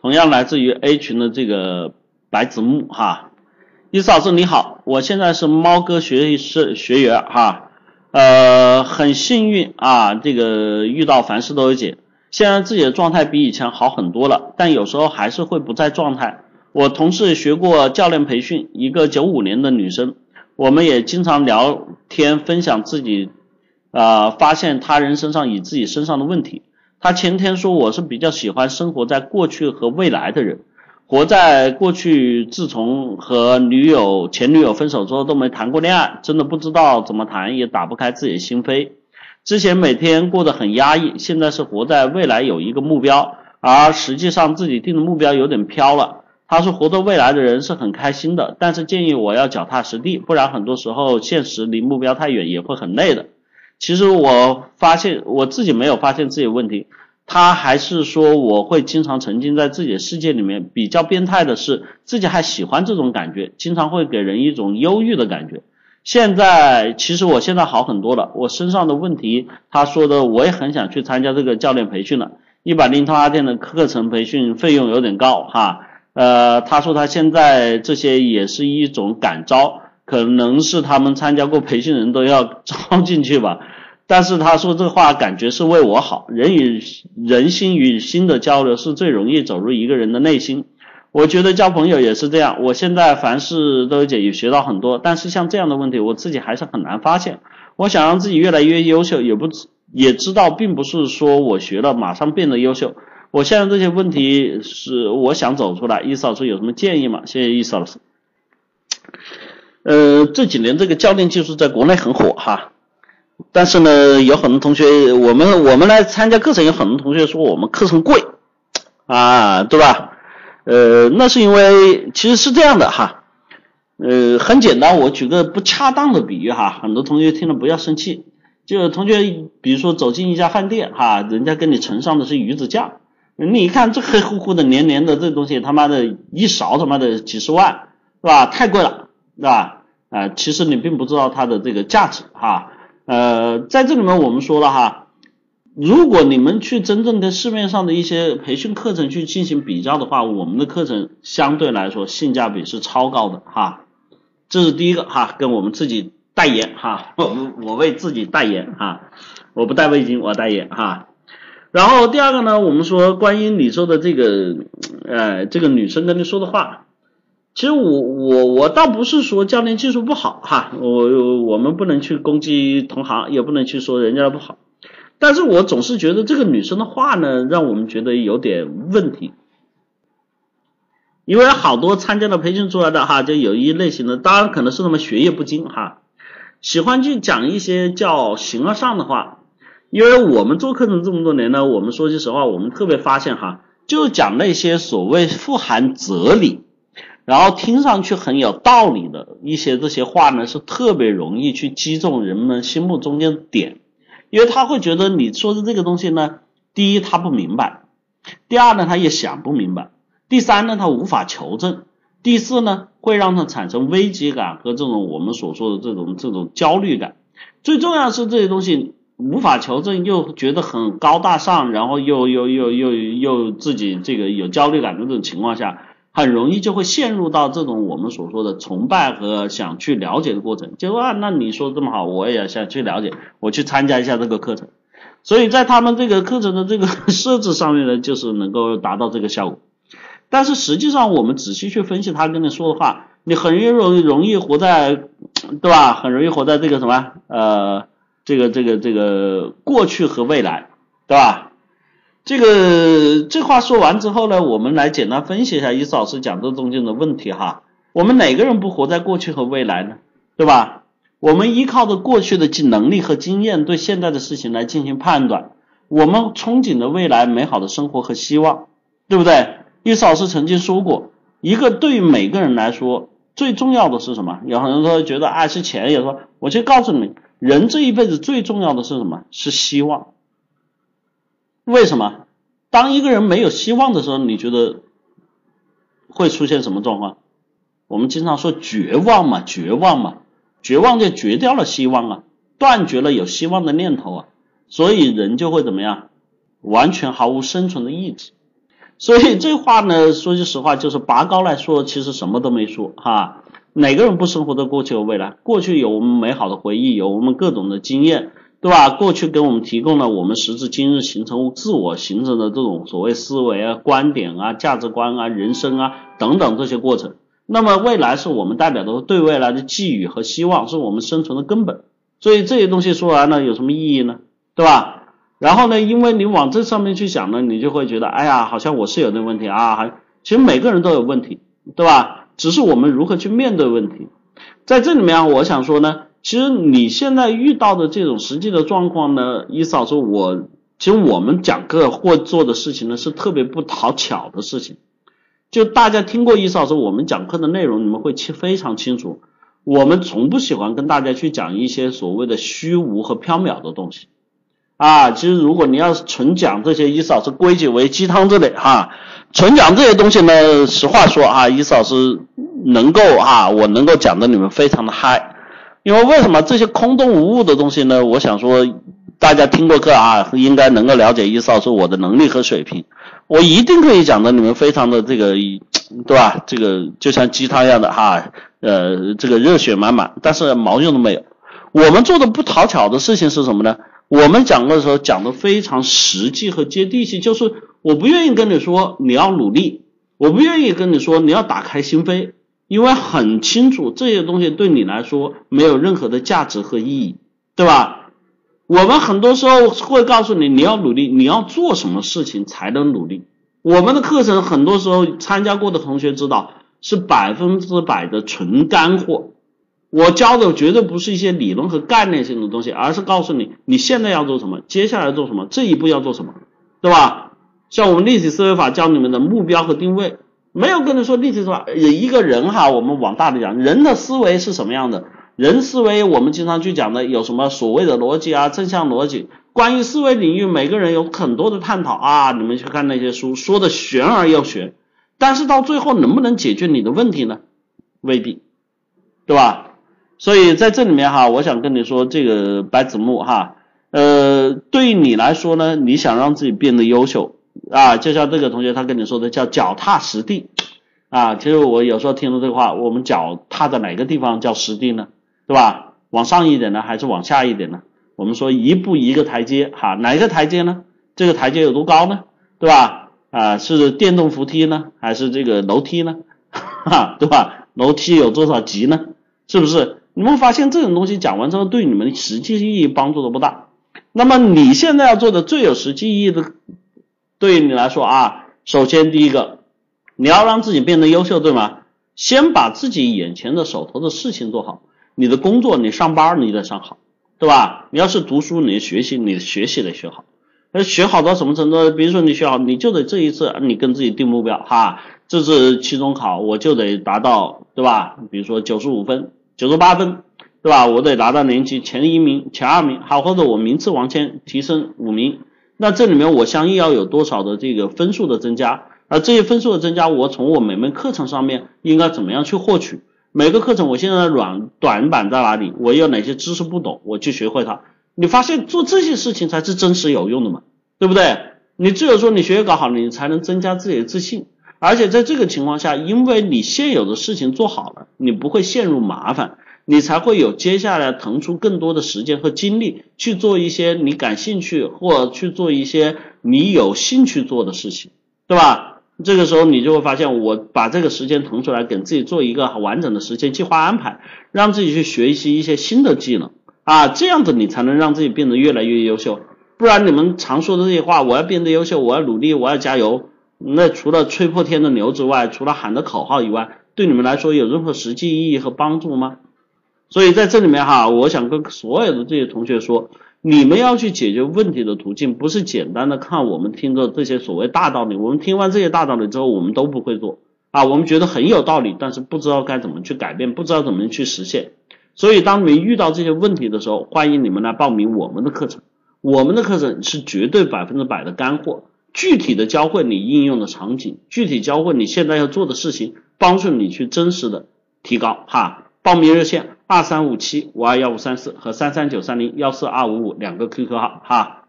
同样来自于 A 群的这个白子木哈，伊嫂子你好，我现在是猫哥学是学员哈，呃，很幸运啊，这个遇到凡事都有解，现在自己的状态比以前好很多了，但有时候还是会不在状态。我同事学过教练培训，一个九五年的女生，我们也经常聊天分享自己，呃，发现他人身上与自己身上的问题。他前天说我是比较喜欢生活在过去和未来的人，活在过去，自从和女友前女友分手之后都没谈过恋爱，真的不知道怎么谈，也打不开自己的心扉。之前每天过得很压抑，现在是活在未来有一个目标，而实际上自己定的目标有点飘了。他说活在未来的人是很开心的，但是建议我要脚踏实地，不然很多时候现实离目标太远也会很累的。其实我发现我自己没有发现自己问题，他还是说我会经常沉浸在自己的世界里面。比较变态的是自己还喜欢这种感觉，经常会给人一种忧郁的感觉。现在其实我现在好很多了，我身上的问题，他说的我也很想去参加这个教练培训了，一百零八天的课程培训费用有点高哈。呃，他说他现在这些也是一种感召，可能是他们参加过培训人都要招进去吧。但是他说这话感觉是为我好，人与人心与心的交流是最容易走入一个人的内心。我觉得交朋友也是这样。我现在凡事都解也学到很多，但是像这样的问题，我自己还是很难发现。我想让自己越来越优秀，也不也知道，并不是说我学了马上变得优秀。我现在这些问题是我想走出来，易老师有什么建议吗？谢谢易老师。呃，这几年这个教练技术在国内很火哈，但是呢，有很多同学，我们我们来参加课程，有很多同学说我们课程贵啊，对吧？呃，那是因为其实是这样的哈，呃，很简单，我举个不恰当的比喻哈，很多同学听了不要生气，就同学比如说走进一家饭店哈，人家给你盛上的是鱼子酱。你一看这黑乎乎的黏黏的这东西，他妈的一勺他妈的几十万，是吧？太贵了，是吧？啊，其实你并不知道它的这个价值哈。呃，在这里面我们说了哈，如果你们去真正跟市面上的一些培训课程去进行比较的话，我们的课程相对来说性价比是超高的哈。这是第一个哈，跟我们自己代言哈，我我为自己代言哈，我不带味精，我代言哈。然后第二个呢，我们说关于你说的这个，呃，这个女生跟你说的话，其实我我我倒不是说教练技术不好哈，我我们不能去攻击同行，也不能去说人家的不好，但是我总是觉得这个女生的话呢，让我们觉得有点问题，因为好多参加了培训出来的哈，就有一类型的，当然可能是他们学业不精哈，喜欢去讲一些叫形而上的话。因为我们做课程这么多年呢，我们说句实话，我们特别发现哈，就讲那些所谓富含哲理，然后听上去很有道理的一些这些话呢，是特别容易去击中人们心目中间的点，因为他会觉得你说的这个东西呢，第一他不明白，第二呢他也想不明白，第三呢他无法求证，第四呢会让他产生危机感和这种我们所说的这种这种焦虑感，最重要是这些东西。无法求证，又觉得很高大上，然后又又又又又自己这个有焦虑感的这种情况下，很容易就会陷入到这种我们所说的崇拜和想去了解的过程。就啊，那你说这么好，我也想去了解，我去参加一下这个课程。所以在他们这个课程的这个 设置上面呢，就是能够达到这个效果。但是实际上，我们仔细去分析他跟你说的话，你很容易容易活在，对吧？很容易活在这个什么呃。这个这个这个过去和未来，对吧？这个这话说完之后呢，我们来简单分析一下伊斯老师讲这中间的问题哈。我们哪个人不活在过去和未来呢？对吧？我们依靠着过去的能力和经验，对现在的事情来进行判断。我们憧憬的未来美好的生活和希望，对不对？伊斯老师曾经说过，一个对于每个人来说最重要的是什么？有很多人说觉得爱是钱，也说我就告诉你。人这一辈子最重要的是什么？是希望。为什么？当一个人没有希望的时候，你觉得会出现什么状况？我们经常说绝望嘛，绝望嘛，绝望就绝掉了希望啊，断绝了有希望的念头啊，所以人就会怎么样？完全毫无生存的意志。所以这话呢，说句实话，就是拔高来说，其实什么都没说哈。哪个人不生活在过去和未来？过去有我们美好的回忆，有我们各种的经验，对吧？过去给我们提供了我们时至今日形成自我形成的这种所谓思维啊、观点啊、价值观啊、人生啊等等这些过程。那么未来是我们代表的对未来的寄予和希望，是我们生存的根本。所以这些东西说完了有什么意义呢？对吧？然后呢，因为你往这上面去想呢，你就会觉得，哎呀，好像我是有那问题啊，还其实每个人都有问题，对吧？只是我们如何去面对问题。在这里面，我想说呢，其实你现在遇到的这种实际的状况呢，伊嫂说，我其实我们讲课或做的事情呢，是特别不讨巧的事情。就大家听过伊嫂说我们讲课的内容，你们会清非常清楚，我们从不喜欢跟大家去讲一些所谓的虚无和缥缈的东西。啊，其实如果你要是纯讲这些，伊嫂是归结为鸡汤之类哈，纯讲这些东西呢，实话说啊，伊嫂是能够啊，我能够讲的你们非常的嗨，因为为什么这些空洞无物的东西呢？我想说，大家听过课啊，应该能够了解伊嫂是我的能力和水平，我一定可以讲的你们非常的这个，对吧？这个就像鸡汤一样的哈，呃，这个热血满满，但是毛用都没有。我们做的不讨巧的事情是什么呢？我们讲的时候讲的非常实际和接地气，就是我不愿意跟你说你要努力，我不愿意跟你说你要打开心扉，因为很清楚这些东西对你来说没有任何的价值和意义，对吧？我们很多时候会告诉你你要努力，你要做什么事情才能努力。我们的课程很多时候参加过的同学知道是百分之百的纯干货。我教的绝对不是一些理论和概念性的东西，而是告诉你你现在要做什么，接下来做什么，这一步要做什么，对吧？像我们立体思维法教你们的目标和定位，没有跟你说立体思维，一个人哈，我们往大的讲，人的思维是什么样的？人思维我们经常去讲的有什么所谓的逻辑啊，正向逻辑。关于思维领域，每个人有很多的探讨啊，你们去看那些书，说的玄而又玄，但是到最后能不能解决你的问题呢？未必，对吧？所以在这里面哈，我想跟你说，这个白子木哈，呃，对于你来说呢，你想让自己变得优秀啊，就像这个同学他跟你说的叫脚踏实地啊，其实我有时候听到这话，我们脚踏在哪个地方叫实地呢？对吧？往上一点呢，还是往下一点呢？我们说一步一个台阶哈，哪一个台阶呢？这个台阶有多高呢？对吧？啊，是电动扶梯呢，还是这个楼梯呢？哈，对吧？楼梯有多少级呢？是不是？你会发现这种东西讲完之后，对你们实际意义帮助都不大。那么你现在要做的最有实际意义的，对于你来说啊，首先第一个，你要让自己变得优秀，对吗？先把自己眼前的手头的事情做好。你的工作，你上班你得上好，对吧？你要是读书，你学习，你学习得学好。那学好到什么程度？比如说你学好，你就得这一次你跟自己定目标哈，这次期中考我就得达到，对吧？比如说九十五分。九十八分，对吧？我得拿到年级前一名、前二名，好，或者我名次往前提升五名。那这里面我相应要有多少的这个分数的增加？而这些分数的增加，我从我每门课程上面应该怎么样去获取？每个课程我现在的软短板在哪里？我有哪些知识不懂？我去学会它。你发现做这些事情才是真实有用的嘛？对不对？你只有说你学业搞好了，你才能增加自己的自信。而且在这个情况下，因为你现有的事情做好了，你不会陷入麻烦，你才会有接下来腾出更多的时间和精力去做一些你感兴趣或去做一些你有兴趣做的事情，对吧？这个时候你就会发现，我把这个时间腾出来，给自己做一个完整的时间计划安排，让自己去学习一些新的技能啊，这样子你才能让自己变得越来越优秀。不然你们常说的这些话，我要变得优秀，我要努力，我要加油。那除了吹破天的牛之外，除了喊的口号以外，对你们来说有任何实际意义和帮助吗？所以在这里面哈，我想跟所有的这些同学说，你们要去解决问题的途径，不是简单的看我们听的这些所谓大道理。我们听完这些大道理之后，我们都不会做啊，我们觉得很有道理，但是不知道该怎么去改变，不知道怎么去实现。所以当你们遇到这些问题的时候，欢迎你们来报名我们的课程，我们的课程是绝对百分之百的干货。具体的教会你应用的场景，具体教会你现在要做的事情，帮助你去真实的提高哈。报名热线二三五七五二幺五三四和三三九三零幺四二五五两个 QQ 号哈。